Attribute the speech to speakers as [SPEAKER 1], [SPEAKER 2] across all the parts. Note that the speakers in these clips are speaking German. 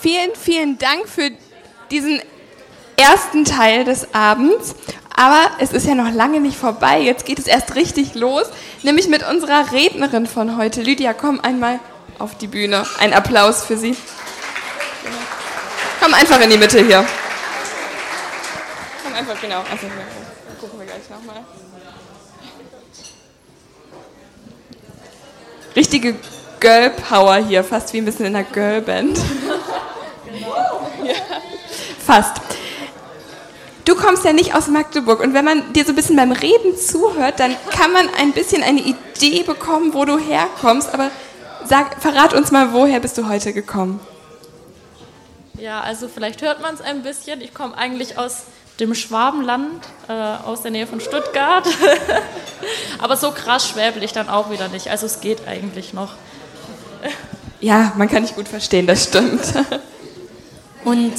[SPEAKER 1] vielen, vielen Dank für diesen ersten Teil des Abends. Aber es ist ja noch lange nicht vorbei. Jetzt geht es erst richtig los, nämlich mit unserer Rednerin von heute. Lydia, komm einmal auf die Bühne. Ein Applaus für sie. Komm einfach in die Mitte hier. Komm einfach, genau. Einfach gucken wir gleich nochmal. Richtige Girl Power hier, fast wie ein bisschen in einer Girlband. Ja, fast. Du kommst ja nicht aus Magdeburg und wenn man dir so ein bisschen beim Reden zuhört, dann kann man ein bisschen eine Idee bekommen, wo du herkommst. Aber sag, verrat uns mal, woher bist du heute gekommen?
[SPEAKER 2] Ja, also vielleicht hört man es ein bisschen. Ich komme eigentlich aus dem Schwabenland, äh, aus der Nähe von Stuttgart. Aber so krass schwäbel ich dann auch wieder nicht. Also es geht eigentlich noch.
[SPEAKER 1] Ja, man kann nicht gut verstehen, das stimmt.
[SPEAKER 3] Und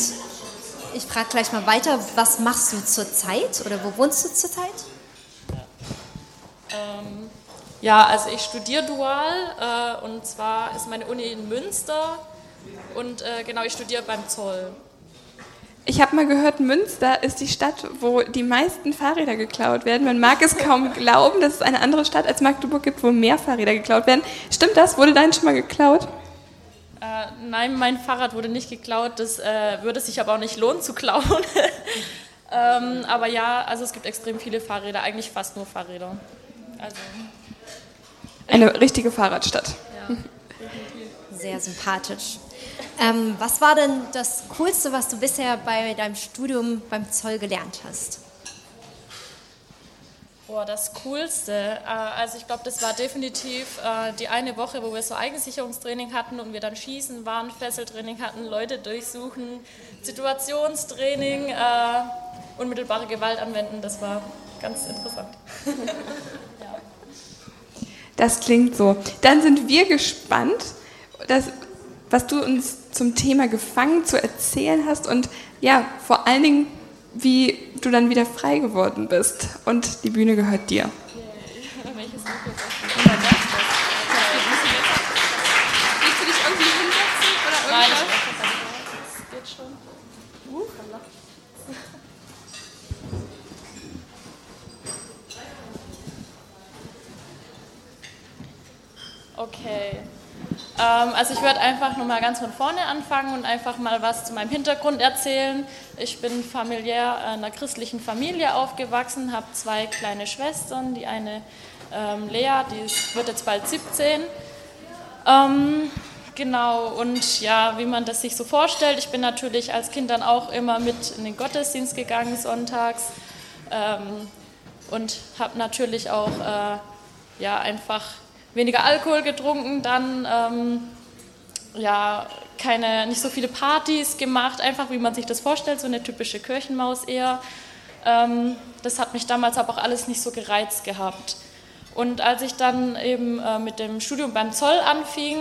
[SPEAKER 3] ich frage gleich mal weiter, was machst du zurzeit oder wo wohnst du zurzeit?
[SPEAKER 2] Ähm, ja, also ich studiere dual äh, und zwar ist meine Uni in Münster und äh, genau, ich studiere beim Zoll.
[SPEAKER 1] Ich habe mal gehört, Münster ist die Stadt, wo die meisten Fahrräder geklaut werden. Man mag es kaum glauben, dass es eine andere Stadt als Magdeburg gibt, wo mehr Fahrräder geklaut werden. Stimmt das? Wurde dein schon mal geklaut?
[SPEAKER 2] Äh, nein, mein Fahrrad wurde nicht geklaut. Das äh, würde sich aber auch nicht lohnen zu klauen. ähm, aber ja, also es gibt extrem viele Fahrräder, eigentlich fast nur Fahrräder. Also,
[SPEAKER 1] Eine richtige Fahrradstadt.
[SPEAKER 2] ja.
[SPEAKER 3] Sehr sympathisch. Ähm, was war denn das Coolste, was du bisher bei deinem Studium beim Zoll gelernt hast?
[SPEAKER 2] Boah, das Coolste. Äh, Also ich glaube, das war definitiv äh, die eine Woche, wo wir so Eigensicherungstraining hatten und wir dann Schießen waren, Fesseltraining hatten, Leute durchsuchen, Situationstraining, äh, unmittelbare Gewalt anwenden. Das war ganz interessant.
[SPEAKER 1] Das klingt so. Dann sind wir gespannt, dass, was du uns zum Thema Gefangen zu erzählen hast und ja, vor allen Dingen, wie du dann wieder frei geworden bist. Und die Bühne gehört dir.
[SPEAKER 2] Okay. Ähm, also ich werde einfach nochmal ganz von vorne anfangen und einfach mal was zu meinem Hintergrund erzählen. Ich bin familiär in einer christlichen Familie aufgewachsen, habe zwei kleine Schwestern. Die eine ähm, Lea, die ist, wird jetzt bald 17. Ähm, genau, und ja, wie man das sich so vorstellt, ich bin natürlich als Kind dann auch immer mit in den Gottesdienst gegangen sonntags ähm, und habe natürlich auch äh, ja, einfach weniger Alkohol getrunken, dann ähm, ja, keine, nicht so viele Partys gemacht, einfach wie man sich das vorstellt, so eine typische Kirchenmaus eher. Ähm, das hat mich damals aber auch alles nicht so gereizt gehabt. Und als ich dann eben äh, mit dem Studium beim Zoll anfing,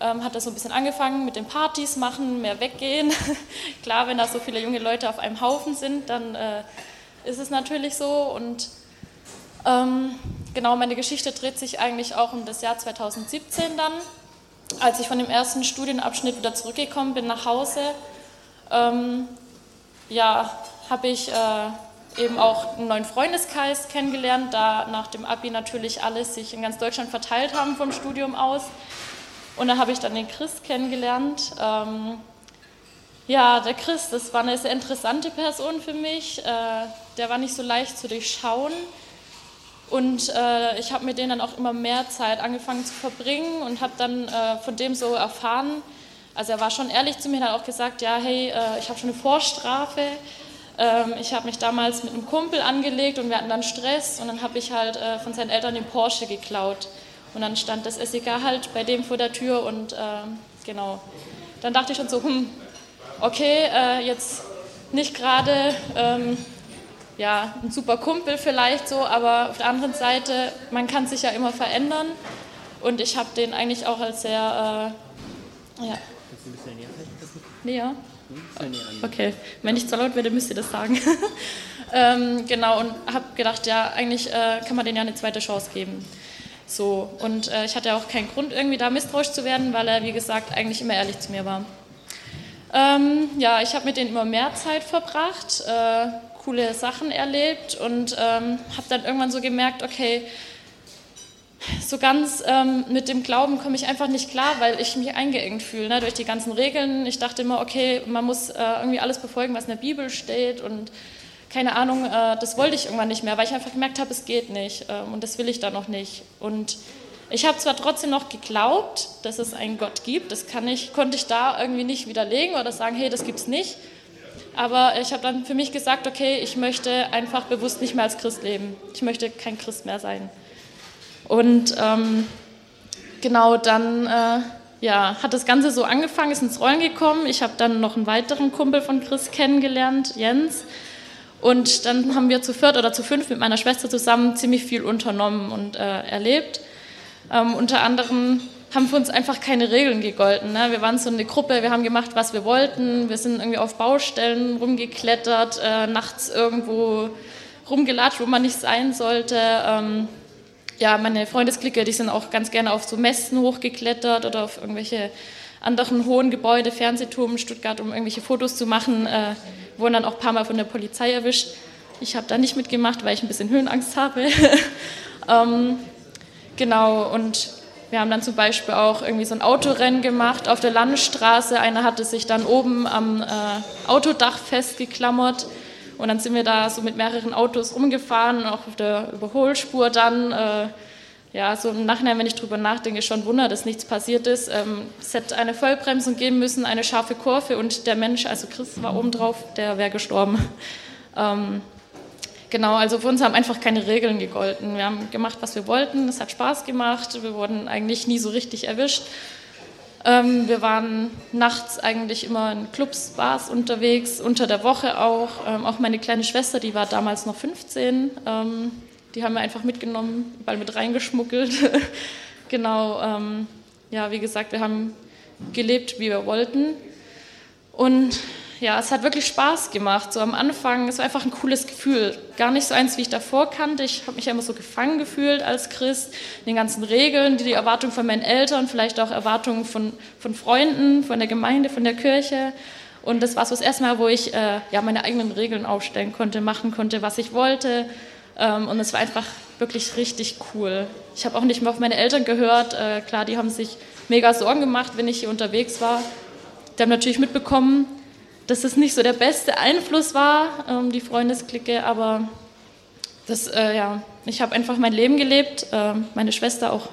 [SPEAKER 2] ähm, hat das so ein bisschen angefangen mit den Partys machen, mehr weggehen. Klar, wenn da so viele junge Leute auf einem Haufen sind, dann äh, ist es natürlich so. Und ähm, genau, meine Geschichte dreht sich eigentlich auch um das Jahr 2017 dann, als ich von dem ersten Studienabschnitt wieder zurückgekommen bin nach Hause. Ähm, ja, habe ich äh, eben auch einen neuen Freundeskreis kennengelernt, da nach dem Abi natürlich alles sich in ganz Deutschland verteilt haben vom Studium aus. Und da habe ich dann den Chris kennengelernt. Ähm, ja, der Chris, das war eine sehr interessante Person für mich. Äh, der war nicht so leicht zu durchschauen. Und äh, ich habe mit denen dann auch immer mehr Zeit angefangen zu verbringen und habe dann äh, von dem so erfahren, also er war schon ehrlich zu mir, hat auch gesagt, ja, hey, äh, ich habe schon eine Vorstrafe. Ähm, ich habe mich damals mit einem Kumpel angelegt und wir hatten dann Stress und dann habe ich halt äh, von seinen Eltern den Porsche geklaut. Und dann stand das SEK halt bei dem vor der Tür und ähm, genau. Dann dachte ich schon so, hm, okay, äh, jetzt nicht gerade ähm, ja, ein super Kumpel vielleicht so, aber auf der anderen Seite, man kann sich ja immer verändern und ich habe den eigentlich auch als sehr, äh, ja. Näher? Okay, wenn ich zu laut werde, müsst ihr das sagen. ähm, genau, und habe gedacht, ja, eigentlich äh, kann man denen ja eine zweite Chance geben. So, und äh, ich hatte auch keinen Grund, irgendwie da misstrauisch zu werden, weil er, wie gesagt, eigentlich immer ehrlich zu mir war. Ähm, ja, ich habe mit denen immer mehr Zeit verbracht, äh, coole Sachen erlebt und ähm, habe dann irgendwann so gemerkt, okay, so ganz ähm, mit dem Glauben komme ich einfach nicht klar, weil ich mich eingeengt fühle ne, durch die ganzen Regeln. Ich dachte immer, okay, man muss äh, irgendwie alles befolgen, was in der Bibel steht und keine Ahnung, äh, das wollte ich irgendwann nicht mehr, weil ich einfach gemerkt habe, es geht nicht äh, und das will ich da noch nicht. Und ich habe zwar trotzdem noch geglaubt, dass es einen Gott gibt, das kann ich, konnte ich da irgendwie nicht widerlegen oder sagen, hey, das gibt es nicht. Aber ich habe dann für mich gesagt, okay, ich möchte einfach bewusst nicht mehr als Christ leben. Ich möchte kein Christ mehr sein. Und ähm, genau dann äh, ja, hat das Ganze so angefangen, ist ins Rollen gekommen. Ich habe dann noch einen weiteren Kumpel von Chris kennengelernt, Jens. Und dann haben wir zu viert oder zu fünf mit meiner Schwester zusammen ziemlich viel unternommen und äh, erlebt. Ähm, unter anderem haben für uns einfach keine Regeln gegolten. Ne? Wir waren so eine Gruppe, wir haben gemacht, was wir wollten. Wir sind irgendwie auf Baustellen rumgeklettert, äh, nachts irgendwo rumgelatscht, wo man nicht sein sollte. Ähm, ja, meine Freundesklicke, die sind auch ganz gerne auf so Messen hochgeklettert oder auf irgendwelche anderen hohen Gebäude, Fernsehturm in Stuttgart, um irgendwelche Fotos zu machen, äh, wurden dann auch ein paar Mal von der Polizei erwischt. Ich habe da nicht mitgemacht, weil ich ein bisschen Höhenangst habe. ähm, genau, und wir haben dann zum Beispiel auch irgendwie so ein Autorennen gemacht auf der Landstraße. Einer hatte sich dann oben am äh, Autodach festgeklammert und dann sind wir da so mit mehreren Autos rumgefahren, auch auf der Überholspur dann. Äh, ja, so im Nachhinein, wenn ich drüber nachdenke, schon Wunder, dass nichts passiert ist. Ähm, es hätte eine Vollbremsung geben müssen, eine scharfe Kurve und der Mensch, also Chris war oben drauf, der wäre gestorben. Ähm, genau, also für uns haben einfach keine Regeln gegolten. Wir haben gemacht, was wir wollten, es hat Spaß gemacht, wir wurden eigentlich nie so richtig erwischt. Ähm, wir waren nachts eigentlich immer in Clubs, Bars unterwegs, unter der Woche auch. Ähm, auch meine kleine Schwester, die war damals noch 15, ähm, die haben wir einfach mitgenommen, überall mit reingeschmuggelt. genau, ähm, ja, wie gesagt, wir haben gelebt, wie wir wollten. Und ja, es hat wirklich Spaß gemacht. So am Anfang, es war einfach ein cooles Gefühl. Gar nicht so eins, wie ich davor kannte. Ich habe mich ja immer so gefangen gefühlt als Christ. Den ganzen Regeln, die, die Erwartungen von meinen Eltern, vielleicht auch Erwartungen von, von Freunden, von der Gemeinde, von der Kirche. Und das war so das erste Mal, wo ich äh, ja, meine eigenen Regeln aufstellen konnte, machen konnte, was ich wollte. Ähm, und es war einfach wirklich richtig cool. Ich habe auch nicht mehr auf meine Eltern gehört. Äh, klar, die haben sich mega Sorgen gemacht, wenn ich hier unterwegs war. Die haben natürlich mitbekommen, dass es nicht so der beste Einfluss war, ähm, die Freundesklicke, aber das, äh, ja, ich habe einfach mein Leben gelebt, äh, meine Schwester auch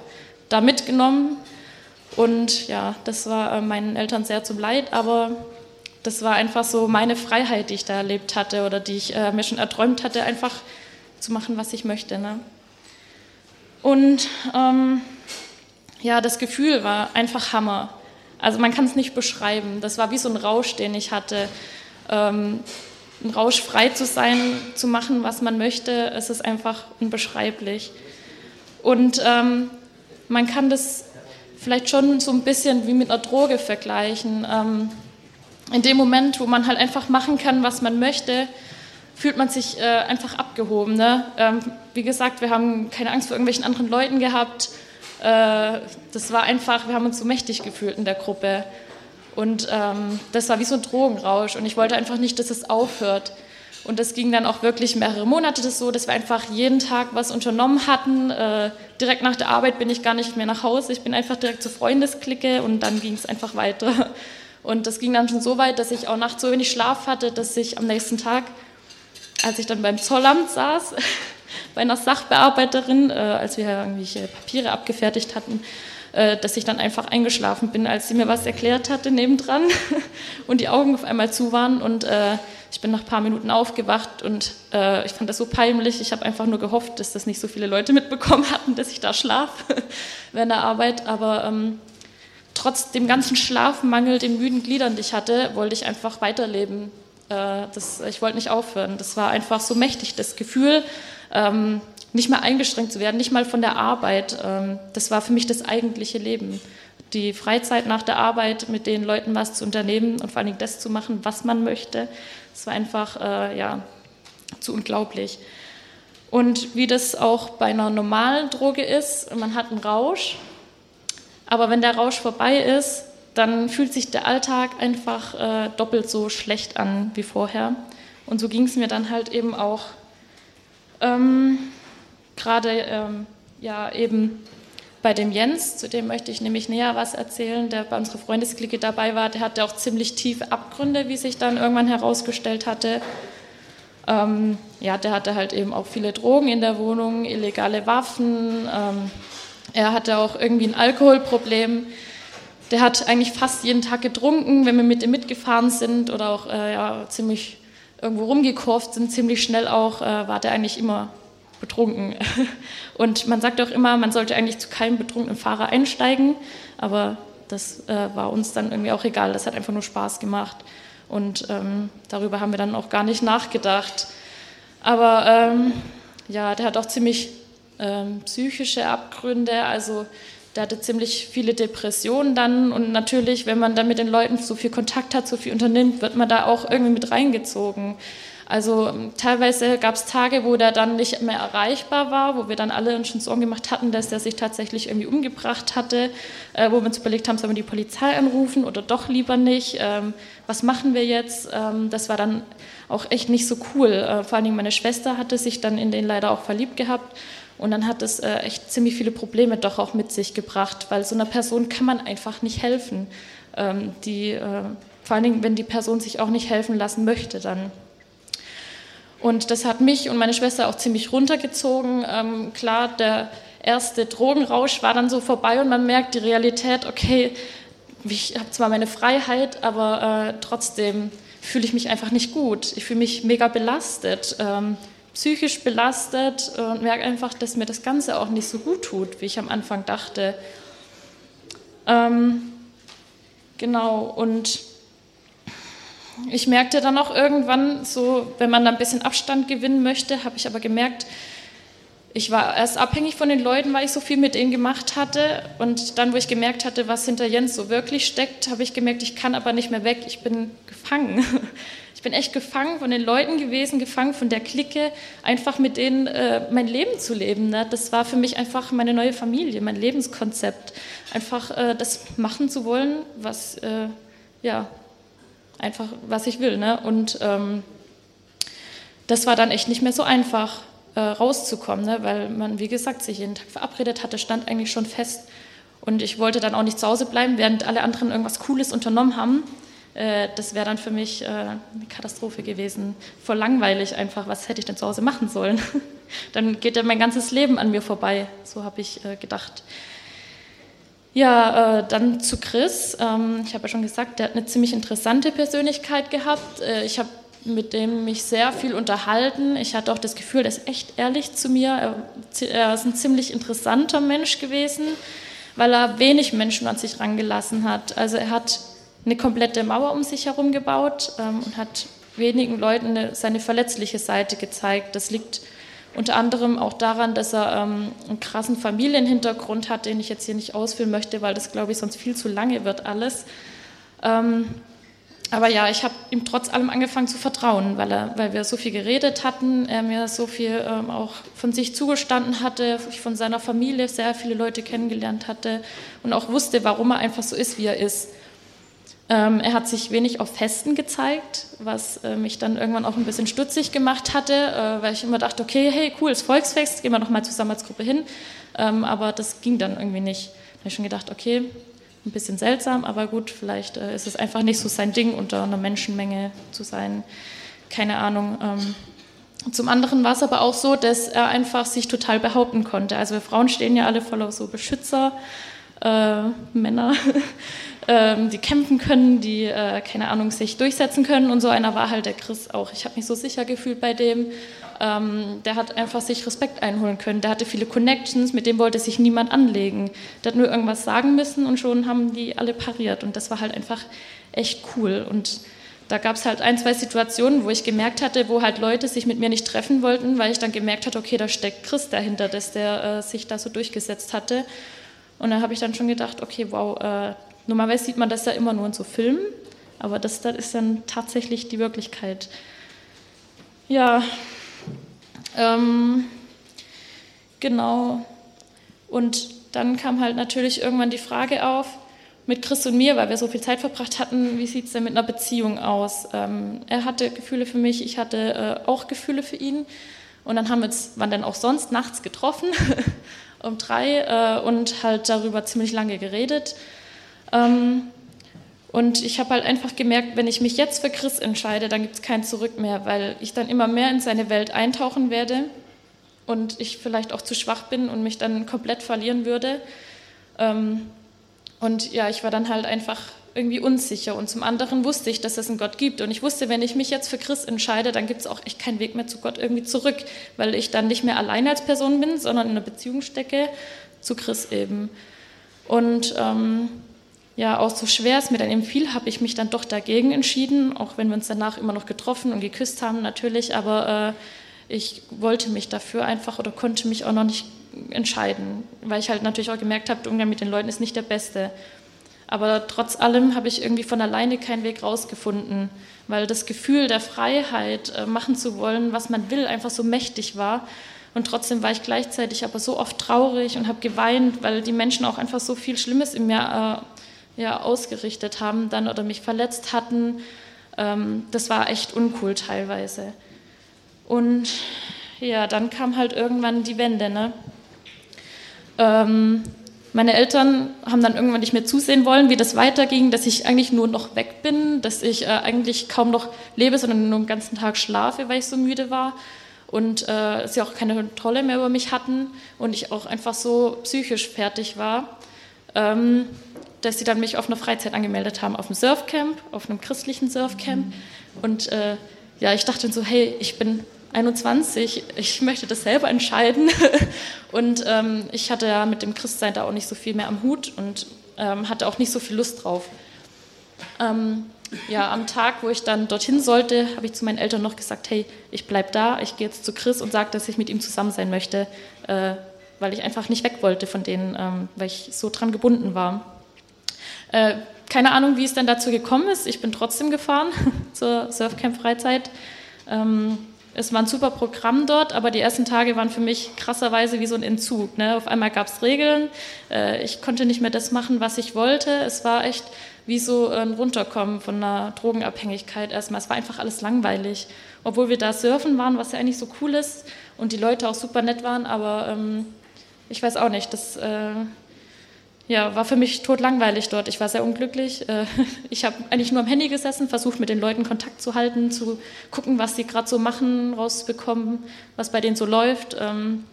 [SPEAKER 2] da mitgenommen und ja, das war äh, meinen Eltern sehr zum Leid, aber das war einfach so meine Freiheit, die ich da erlebt hatte oder die ich äh, mir schon erträumt hatte, einfach zu machen, was ich möchte. Ne? Und ähm, ja, das Gefühl war einfach Hammer. Also man kann es nicht beschreiben. Das war wie so ein Rausch, den ich hatte. Ähm, ein Rausch frei zu sein, zu machen, was man möchte, es ist einfach unbeschreiblich. Und ähm, man kann das vielleicht schon so ein bisschen wie mit einer Droge vergleichen. Ähm, in dem Moment, wo man halt einfach machen kann, was man möchte, fühlt man sich äh, einfach abgehoben. Ne? Ähm, wie gesagt, wir haben keine Angst vor irgendwelchen anderen Leuten gehabt. Äh, das war einfach, wir haben uns so mächtig gefühlt in der Gruppe. Und ähm, das war wie so ein Drogenrausch. Und ich wollte einfach nicht, dass es aufhört. Und das ging dann auch wirklich mehrere Monate das so, dass wir einfach jeden Tag was unternommen hatten. Äh, direkt nach der Arbeit bin ich gar nicht mehr nach Hause. Ich bin einfach direkt zur Freundesklicke und dann ging es einfach weiter. Und das ging dann schon so weit, dass ich auch nachts so wenig Schlaf hatte, dass ich am nächsten Tag, als ich dann beim Zollamt saß, bei einer Sachbearbeiterin, äh, als wir irgendwelche Papiere abgefertigt hatten, äh, dass ich dann einfach eingeschlafen bin, als sie mir was erklärt hatte nebendran und die Augen auf einmal zu waren und äh, ich bin nach ein paar Minuten aufgewacht und äh, ich fand das so peinlich. Ich habe einfach nur gehofft, dass das nicht so viele Leute mitbekommen hatten, dass ich da schlafe während der Arbeit. Aber ähm, trotz dem ganzen Schlafmangel, den müden Gliedern, die ich hatte, wollte ich einfach weiterleben. Äh, das, ich wollte nicht aufhören. Das war einfach so mächtig, das Gefühl, ähm, nicht mehr eingeschränkt zu werden, nicht mal von der Arbeit. Ähm, das war für mich das eigentliche Leben. Die Freizeit nach der Arbeit, mit den Leuten was zu unternehmen und vor allen Dingen das zu machen, was man möchte, das war einfach äh, ja, zu unglaublich. Und wie das auch bei einer normalen Droge ist, man hat einen Rausch, aber wenn der Rausch vorbei ist, dann fühlt sich der Alltag einfach äh, doppelt so schlecht an wie vorher. Und so ging es mir dann halt eben auch. Ähm, Gerade ähm, ja eben bei dem Jens, zu dem möchte ich nämlich näher was erzählen, der bei unserer Freundesklicke dabei war, der hatte auch ziemlich tiefe Abgründe, wie sich dann irgendwann herausgestellt hatte. Ähm, ja, der hatte halt eben auch viele Drogen in der Wohnung, illegale Waffen. Ähm, er hatte auch irgendwie ein Alkoholproblem. Der hat eigentlich fast jeden Tag getrunken, wenn wir mit ihm mitgefahren sind oder auch äh, ja, ziemlich irgendwo rumgekurft sind, ziemlich schnell auch, äh, war der eigentlich immer betrunken. Und man sagt auch immer, man sollte eigentlich zu keinem betrunkenen Fahrer einsteigen, aber das äh, war uns dann irgendwie auch egal, das hat einfach nur Spaß gemacht. Und ähm, darüber haben wir dann auch gar nicht nachgedacht. Aber ähm, ja, der hat auch ziemlich ähm, psychische Abgründe, also der hatte ziemlich viele Depressionen dann und natürlich, wenn man dann mit den Leuten so viel Kontakt hat, so viel unternimmt, wird man da auch irgendwie mit reingezogen. Also ähm, teilweise gab es Tage, wo der dann nicht mehr erreichbar war, wo wir dann alle uns schon Sorgen gemacht hatten, dass der sich tatsächlich irgendwie umgebracht hatte, äh, wo wir uns überlegt haben, sollen wir die Polizei anrufen oder doch lieber nicht, ähm, was machen wir jetzt? Ähm, das war dann auch echt nicht so cool. Äh, vor allen Dingen meine Schwester hatte sich dann in den leider auch verliebt gehabt und dann hat es äh, echt ziemlich viele Probleme doch auch mit sich gebracht, weil so einer Person kann man einfach nicht helfen. Ähm, die, äh, vor allen Dingen, wenn die Person sich auch nicht helfen lassen möchte, dann. Und das hat mich und meine Schwester auch ziemlich runtergezogen. Ähm, klar, der erste Drogenrausch war dann so vorbei und man merkt die Realität, okay, ich habe zwar meine Freiheit, aber äh, trotzdem fühle ich mich einfach nicht gut. Ich fühle mich mega belastet, ähm, psychisch belastet und merke einfach, dass mir das Ganze auch nicht so gut tut, wie ich am Anfang dachte. Ähm, genau, und ich merkte dann auch irgendwann, so, wenn man da ein bisschen Abstand gewinnen möchte, habe ich aber gemerkt, ich war erst abhängig von den Leuten, weil ich so viel mit ihnen gemacht hatte. Und dann, wo ich gemerkt hatte, was hinter Jens so wirklich steckt, habe ich gemerkt, ich kann aber nicht mehr weg. Ich bin gefangen. Ich bin echt gefangen von den Leuten gewesen, gefangen von der Clique, einfach mit denen äh, mein Leben zu leben. Ne? Das war für mich einfach meine neue Familie, mein Lebenskonzept. Einfach äh, das machen zu wollen, was äh, ja einfach was ich will. Ne? Und ähm, das war dann echt nicht mehr so einfach äh, rauszukommen, ne? weil man, wie gesagt, sich jeden Tag verabredet hatte, stand eigentlich schon fest. Und ich wollte dann auch nicht zu Hause bleiben, während alle anderen irgendwas Cooles unternommen haben. Äh, das wäre dann für mich äh, eine Katastrophe gewesen. Voll langweilig einfach. Was hätte ich denn zu Hause machen sollen? dann geht ja mein ganzes Leben an mir vorbei. So habe ich äh, gedacht. Ja, äh, dann zu Chris. Ähm, ich habe ja schon gesagt, der hat eine ziemlich interessante Persönlichkeit gehabt. Äh, ich habe mit dem mich sehr viel unterhalten. Ich hatte auch das Gefühl, der ist echt ehrlich zu mir. Er, er ist ein ziemlich interessanter Mensch gewesen, weil er wenig Menschen an sich rangelassen hat. Also er hat eine komplette Mauer um sich herum gebaut ähm, und hat wenigen Leuten eine, seine verletzliche Seite gezeigt. Das liegt unter anderem auch daran, dass er ähm, einen krassen Familienhintergrund hat, den ich jetzt hier nicht ausführen möchte, weil das, glaube ich, sonst viel zu lange wird alles. Ähm, aber ja, ich habe ihm trotz allem angefangen zu vertrauen, weil, er, weil wir so viel geredet hatten, er mir so viel ähm, auch von sich zugestanden hatte, ich von seiner Familie sehr viele Leute kennengelernt hatte und auch wusste, warum er einfach so ist, wie er ist. Ähm, er hat sich wenig auf Festen gezeigt, was äh, mich dann irgendwann auch ein bisschen stutzig gemacht hatte, äh, weil ich immer dachte, okay, hey, cool, das Volksfest, gehen wir noch mal zusammen als Gruppe hin. Ähm, aber das ging dann irgendwie nicht. Da habe ich schon gedacht, okay, ein bisschen seltsam, aber gut, vielleicht äh, ist es einfach nicht so sein Ding, unter einer Menschenmenge zu sein. Keine Ahnung. Ähm, zum anderen war es aber auch so, dass er einfach sich total behaupten konnte. Also wir Frauen stehen ja alle voll auf so Beschützer, äh, Männer. ähm, die kämpfen können, die, äh, keine Ahnung, sich durchsetzen können. Und so einer war halt der Chris auch. Ich habe mich so sicher gefühlt bei dem. Ähm, der hat einfach sich Respekt einholen können. Der hatte viele Connections, mit dem wollte sich niemand anlegen. Der hat nur irgendwas sagen müssen und schon haben die alle pariert. Und das war halt einfach echt cool. Und da gab es halt ein, zwei Situationen, wo ich gemerkt hatte, wo halt Leute sich mit mir nicht treffen wollten, weil ich dann gemerkt hatte, okay, da steckt Chris dahinter, dass der äh, sich da so durchgesetzt hatte. Und da habe ich dann schon gedacht, okay, wow, äh, Normalerweise sieht man das ja immer nur in so Filmen, aber das, das ist dann tatsächlich die Wirklichkeit. Ja, ähm, genau. Und dann kam halt natürlich irgendwann die Frage auf, mit Chris und mir, weil wir so viel Zeit verbracht hatten, wie sieht es denn mit einer Beziehung aus? Ähm, er hatte Gefühle für mich, ich hatte äh, auch Gefühle für ihn. Und dann haben wir uns, wann denn auch sonst, nachts getroffen, um drei, äh, und halt darüber ziemlich lange geredet. Ähm, und ich habe halt einfach gemerkt, wenn ich mich jetzt für Chris entscheide, dann gibt es kein Zurück mehr, weil ich dann immer mehr in seine Welt eintauchen werde und ich vielleicht auch zu schwach bin und mich dann komplett verlieren würde. Ähm, und ja, ich war dann halt einfach irgendwie unsicher. Und zum anderen wusste ich, dass es einen Gott gibt. Und ich wusste, wenn ich mich jetzt für Christ entscheide, dann gibt es auch echt keinen Weg mehr zu Gott irgendwie zurück, weil ich dann nicht mehr allein als Person bin, sondern in einer Beziehung stecke zu Christ eben. Und ähm, ja, auch so schwer es mir dann eben fiel, habe ich mich dann doch dagegen entschieden, auch wenn wir uns danach immer noch getroffen und geküsst haben natürlich, aber äh, ich wollte mich dafür einfach oder konnte mich auch noch nicht entscheiden, weil ich halt natürlich auch gemerkt habe, der Umgang mit den Leuten ist nicht der beste. Aber trotz allem habe ich irgendwie von alleine keinen Weg rausgefunden, weil das Gefühl der Freiheit, äh, machen zu wollen, was man will, einfach so mächtig war. Und trotzdem war ich gleichzeitig aber so oft traurig und habe geweint, weil die Menschen auch einfach so viel Schlimmes in mir äh, ja, ausgerichtet haben dann oder mich verletzt hatten. Ähm, das war echt uncool teilweise. Und ja, dann kam halt irgendwann die Wende. Ne? Ähm, meine Eltern haben dann irgendwann nicht mehr zusehen wollen, wie das weiterging, dass ich eigentlich nur noch weg bin, dass ich äh, eigentlich kaum noch lebe, sondern nur den ganzen Tag schlafe, weil ich so müde war. Und äh, sie auch keine Kontrolle mehr über mich hatten und ich auch einfach so psychisch fertig war, ähm, dass sie dann mich auf einer Freizeit angemeldet haben, auf einem Surfcamp, auf einem christlichen Surfcamp. Und äh, ja, ich dachte so, hey, ich bin 21, ich möchte das selber entscheiden. Und ähm, ich hatte ja mit dem Christsein da auch nicht so viel mehr am Hut und ähm, hatte auch nicht so viel Lust drauf. Ähm, ja, am Tag, wo ich dann dorthin sollte, habe ich zu meinen Eltern noch gesagt, hey, ich bleibe da, ich gehe jetzt zu Chris und sage, dass ich mit ihm zusammen sein möchte, äh, weil ich einfach nicht weg wollte von denen, ähm, weil ich so dran gebunden war. Äh, keine Ahnung, wie es dann dazu gekommen ist. Ich bin trotzdem gefahren zur Surfcamp-Freizeit. Ähm, es war ein super Programm dort, aber die ersten Tage waren für mich krasserweise wie so ein Entzug. Ne? Auf einmal gab es Regeln, äh, ich konnte nicht mehr das machen, was ich wollte. Es war echt wie so ein Runterkommen von einer Drogenabhängigkeit erstmal. Es war einfach alles langweilig. Obwohl wir da surfen waren, was ja eigentlich so cool ist und die Leute auch super nett waren, aber ähm, ich weiß auch nicht, das... Äh, ja, war für mich totlangweilig dort. Ich war sehr unglücklich. Äh, ich habe eigentlich nur am Handy gesessen, versucht mit den Leuten Kontakt zu halten, zu gucken, was sie gerade so machen, rauszubekommen, was bei denen so läuft. Ähm,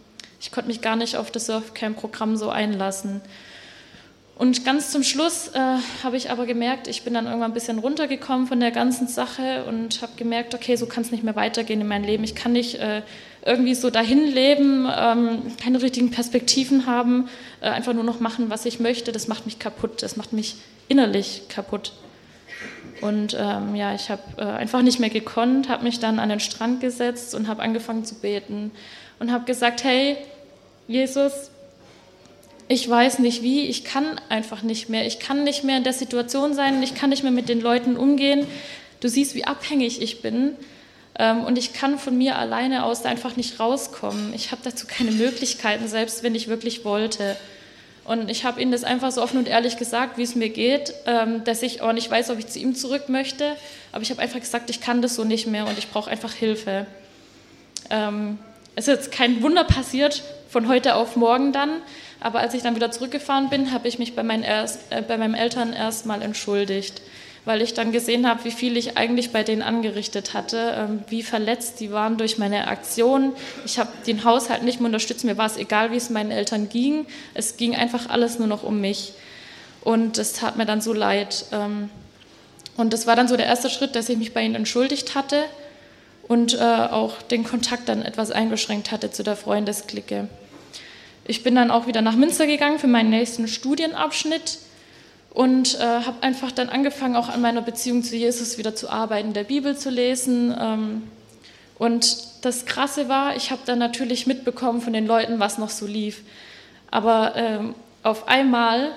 [SPEAKER 2] ich konnte mich gar nicht auf das Surfcamp-Programm so einlassen. Und ganz zum Schluss äh, habe ich aber gemerkt, ich bin dann irgendwann ein bisschen runtergekommen von der ganzen Sache und habe gemerkt, okay, so kann es nicht mehr weitergehen in meinem Leben. Ich kann nicht äh, irgendwie so dahin leben, ähm, keine richtigen Perspektiven haben, äh, einfach nur noch machen, was ich möchte. Das macht mich kaputt, das macht mich innerlich kaputt. Und ähm, ja, ich habe äh, einfach nicht mehr gekonnt, habe mich dann an den Strand gesetzt und habe angefangen zu beten und habe gesagt, hey, Jesus, ich weiß nicht wie, ich kann einfach nicht mehr. Ich kann nicht mehr in der Situation sein, ich kann nicht mehr mit den Leuten umgehen. Du siehst, wie abhängig ich bin. Ähm, und ich kann von mir alleine aus da einfach nicht rauskommen. Ich habe dazu keine Möglichkeiten, selbst wenn ich wirklich wollte. Und ich habe ihnen das einfach so offen und ehrlich gesagt, wie es mir geht, ähm, dass ich auch nicht weiß, ob ich zu ihm zurück möchte. Aber ich habe einfach gesagt, ich kann das so nicht mehr und ich brauche einfach Hilfe. Ähm, es ist jetzt kein Wunder passiert von heute auf morgen dann, aber als ich dann wieder zurückgefahren bin, habe ich mich bei erst, äh, bei meinen Eltern erstmal entschuldigt, weil ich dann gesehen habe, wie viel ich eigentlich bei denen angerichtet hatte, ähm, wie verletzt die waren durch meine Aktion. Ich habe den Haushalt nicht mehr unterstützt, mir war es egal, wie es meinen Eltern ging. Es ging einfach alles nur noch um mich. Und es tat mir dann so leid. Ähm, und das war dann so der erste Schritt, dass ich mich bei ihnen entschuldigt hatte und äh, auch den Kontakt dann etwas eingeschränkt hatte zu der Freundesklicke. Ich bin dann auch wieder nach Münster gegangen für meinen nächsten Studienabschnitt und äh, habe einfach dann angefangen, auch an meiner Beziehung zu Jesus wieder zu arbeiten, der Bibel zu lesen. Ähm, und das Krasse war, ich habe dann natürlich mitbekommen von den Leuten, was noch so lief. Aber ähm, auf einmal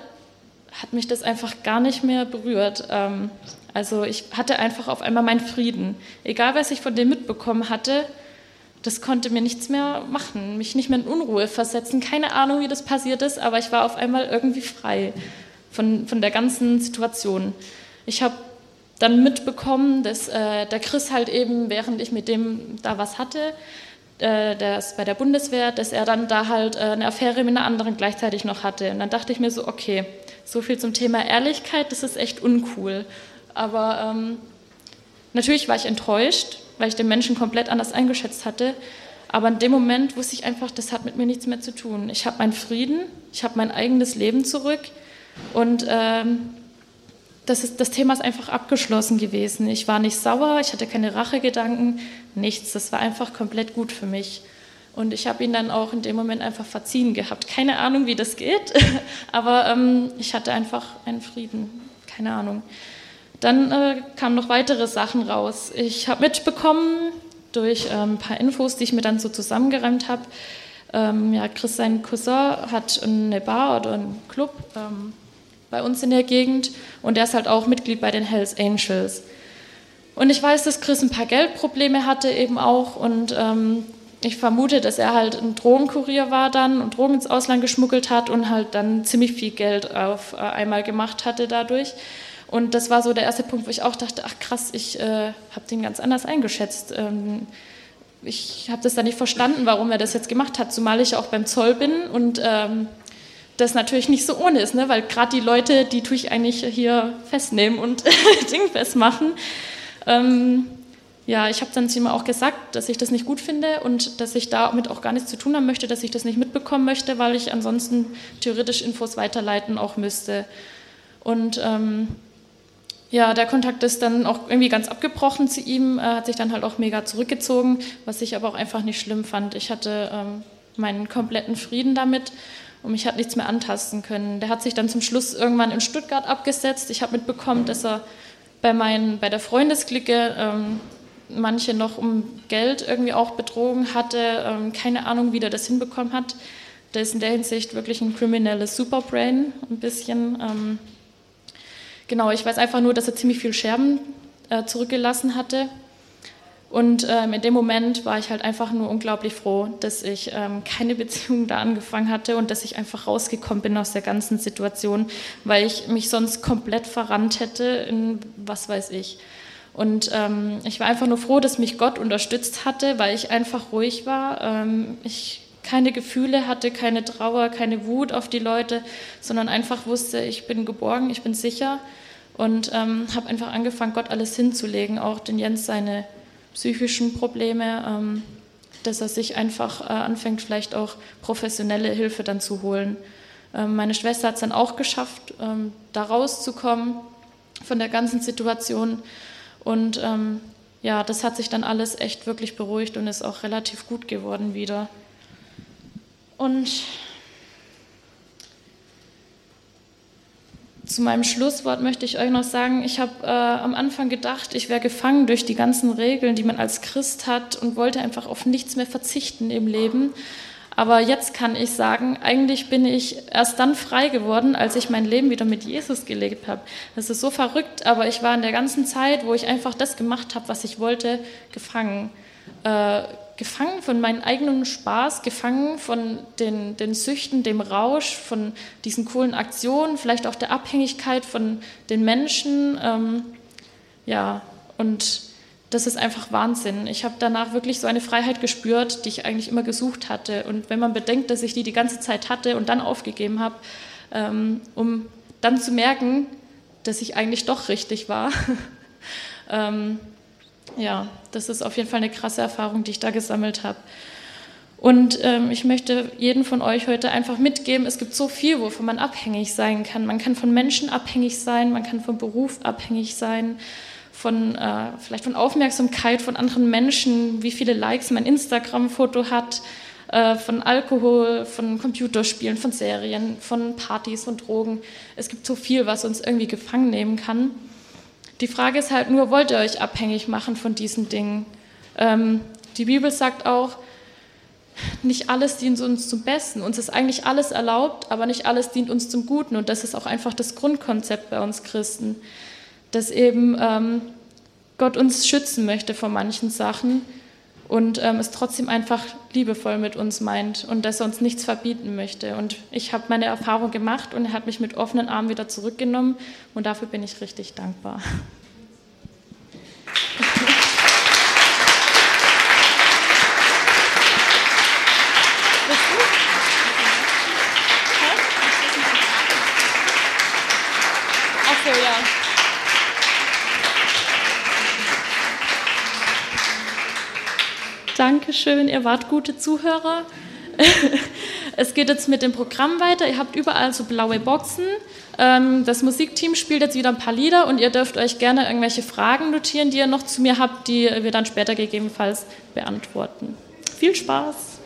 [SPEAKER 2] hat mich das einfach gar nicht mehr berührt. Ähm, also ich hatte einfach auf einmal meinen Frieden. Egal, was ich von dem mitbekommen hatte, das konnte mir nichts mehr machen, mich nicht mehr in Unruhe versetzen. Keine Ahnung, wie das passiert ist, aber ich war auf einmal irgendwie frei. Von, von der ganzen Situation. Ich habe dann mitbekommen, dass äh, der Chris halt eben, während ich mit dem da was hatte, äh, der ist bei der Bundeswehr, dass er dann da halt äh, eine Affäre mit einer anderen gleichzeitig noch hatte. Und dann dachte ich mir so, okay, so viel zum Thema Ehrlichkeit, das ist echt uncool. Aber ähm, natürlich war ich enttäuscht, weil ich den Menschen komplett anders eingeschätzt hatte. Aber in dem Moment wusste ich einfach, das hat mit mir nichts mehr zu tun. Ich habe meinen Frieden, ich habe mein eigenes Leben zurück und ähm, das, ist, das Thema ist einfach abgeschlossen gewesen. Ich war nicht sauer, ich hatte keine Rachegedanken, nichts. Das war einfach komplett gut für mich. Und ich habe ihn dann auch in dem Moment einfach verziehen gehabt. Keine Ahnung, wie das geht, aber ähm, ich hatte einfach einen Frieden. Keine Ahnung. Dann äh, kamen noch weitere Sachen raus. Ich habe mitbekommen durch ähm, ein paar Infos, die ich mir dann so zusammengeräumt habe. Ähm, ja, Chris, sein Cousin, hat eine Bar oder einen Club ähm, bei uns in der Gegend und er ist halt auch Mitglied bei den Hells Angels. Und ich weiß, dass Chris ein paar Geldprobleme hatte eben auch und ähm, ich vermute, dass er halt ein Drogenkurier war dann und Drogen ins Ausland geschmuggelt hat und halt dann ziemlich viel Geld auf äh, einmal gemacht hatte dadurch. Und das war so der erste Punkt, wo ich auch dachte, ach krass, ich äh, habe den ganz anders eingeschätzt. Ähm, ich habe das dann nicht verstanden, warum er das jetzt gemacht hat, zumal ich auch beim Zoll bin und ähm, das natürlich nicht so ohne ist, ne? weil gerade die Leute, die tue ich eigentlich hier festnehmen und Ding festmachen. Ähm, ja, ich habe dann zu ihm auch gesagt, dass ich das nicht gut finde und dass ich damit auch gar nichts zu tun haben möchte, dass ich das nicht mitbekommen möchte, weil ich ansonsten theoretisch Infos weiterleiten auch müsste. Und ähm, ja, der Kontakt ist dann auch irgendwie ganz abgebrochen zu ihm, er hat sich dann halt auch mega zurückgezogen, was ich aber auch einfach nicht schlimm fand. Ich hatte ähm, meinen kompletten Frieden damit und mich hat nichts mehr antasten können. Der hat sich dann zum Schluss irgendwann in Stuttgart abgesetzt. Ich habe mitbekommen, dass er bei, meinen, bei der Freundesklicke ähm, manche noch um Geld irgendwie auch betrogen hatte. Ähm, keine Ahnung, wie der das hinbekommen hat. Der ist in der Hinsicht wirklich ein kriminelles Superbrain, ein bisschen. Ähm, genau, ich weiß einfach nur, dass er ziemlich viel Scherben äh, zurückgelassen hatte und ähm, in dem Moment war ich halt einfach nur unglaublich froh, dass ich ähm, keine Beziehung da angefangen hatte und dass ich einfach rausgekommen bin aus der ganzen Situation, weil ich mich sonst komplett verrannt hätte in was weiß ich. Und ähm, ich war einfach nur froh, dass mich Gott unterstützt hatte, weil ich einfach ruhig war. Ähm, ich keine Gefühle hatte, keine Trauer, keine Wut auf die Leute, sondern einfach wusste, ich bin geborgen, ich bin sicher und ähm, habe einfach angefangen, Gott alles hinzulegen, auch den Jens seine psychischen Probleme, ähm, dass er sich einfach äh, anfängt, vielleicht auch professionelle Hilfe dann zu holen. Ähm, meine Schwester hat es dann auch geschafft, ähm, da rauszukommen von der ganzen Situation. Und ähm, ja, das hat sich dann alles echt wirklich beruhigt und ist auch relativ gut geworden wieder. Und Zu meinem Schlusswort möchte ich euch noch sagen, ich habe äh, am Anfang gedacht, ich wäre gefangen durch die ganzen Regeln, die man als Christ hat und wollte einfach auf nichts mehr verzichten im Leben. Aber jetzt kann ich sagen, eigentlich bin ich erst dann frei geworden, als ich mein Leben wieder mit Jesus gelebt habe. Das ist so verrückt, aber ich war in der ganzen Zeit, wo ich einfach das gemacht habe, was ich wollte, gefangen. Äh, gefangen von meinem eigenen Spaß, gefangen von den, den Süchten, dem Rausch, von diesen coolen Aktionen, vielleicht auch der Abhängigkeit von den Menschen. Ähm, ja, und das ist einfach Wahnsinn. Ich habe danach wirklich so eine Freiheit gespürt, die ich eigentlich immer gesucht hatte. Und wenn man bedenkt, dass ich die die ganze Zeit hatte und dann aufgegeben habe, ähm, um dann zu merken, dass ich eigentlich doch richtig war, ähm, ja, das ist auf jeden Fall eine krasse Erfahrung, die ich da gesammelt habe. Und ähm, ich möchte jeden von euch heute einfach mitgeben, es gibt so viel, wovon man abhängig sein kann. Man kann von Menschen abhängig sein, man kann vom Beruf abhängig sein, von, äh, vielleicht von Aufmerksamkeit von anderen Menschen, wie viele Likes mein Instagram-Foto hat, äh, von Alkohol, von Computerspielen, von Serien, von Partys, von Drogen. Es gibt so viel, was uns irgendwie gefangen nehmen kann. Die Frage ist halt nur, wollt ihr euch abhängig machen von diesen Dingen? Ähm, die Bibel sagt auch, nicht alles dient uns zum Besten. Uns ist eigentlich alles erlaubt, aber nicht alles dient uns zum Guten. Und das ist auch einfach das Grundkonzept bei uns Christen, dass eben ähm, Gott uns schützen möchte vor manchen Sachen und ähm, es trotzdem einfach liebevoll mit uns meint und dass er uns nichts verbieten möchte. Und ich habe meine Erfahrung gemacht und er hat mich mit offenen Armen wieder zurückgenommen und dafür bin ich richtig dankbar. Dankeschön, ihr wart gute Zuhörer. Es geht jetzt mit dem Programm weiter. Ihr habt überall so blaue Boxen. Ähm, das Musikteam spielt jetzt wieder ein paar Lieder und ihr dürft euch gerne irgendwelche Fragen notieren, die ihr noch zu mir habt, die wir dann später gegebenenfalls beantworten. Viel Spaß!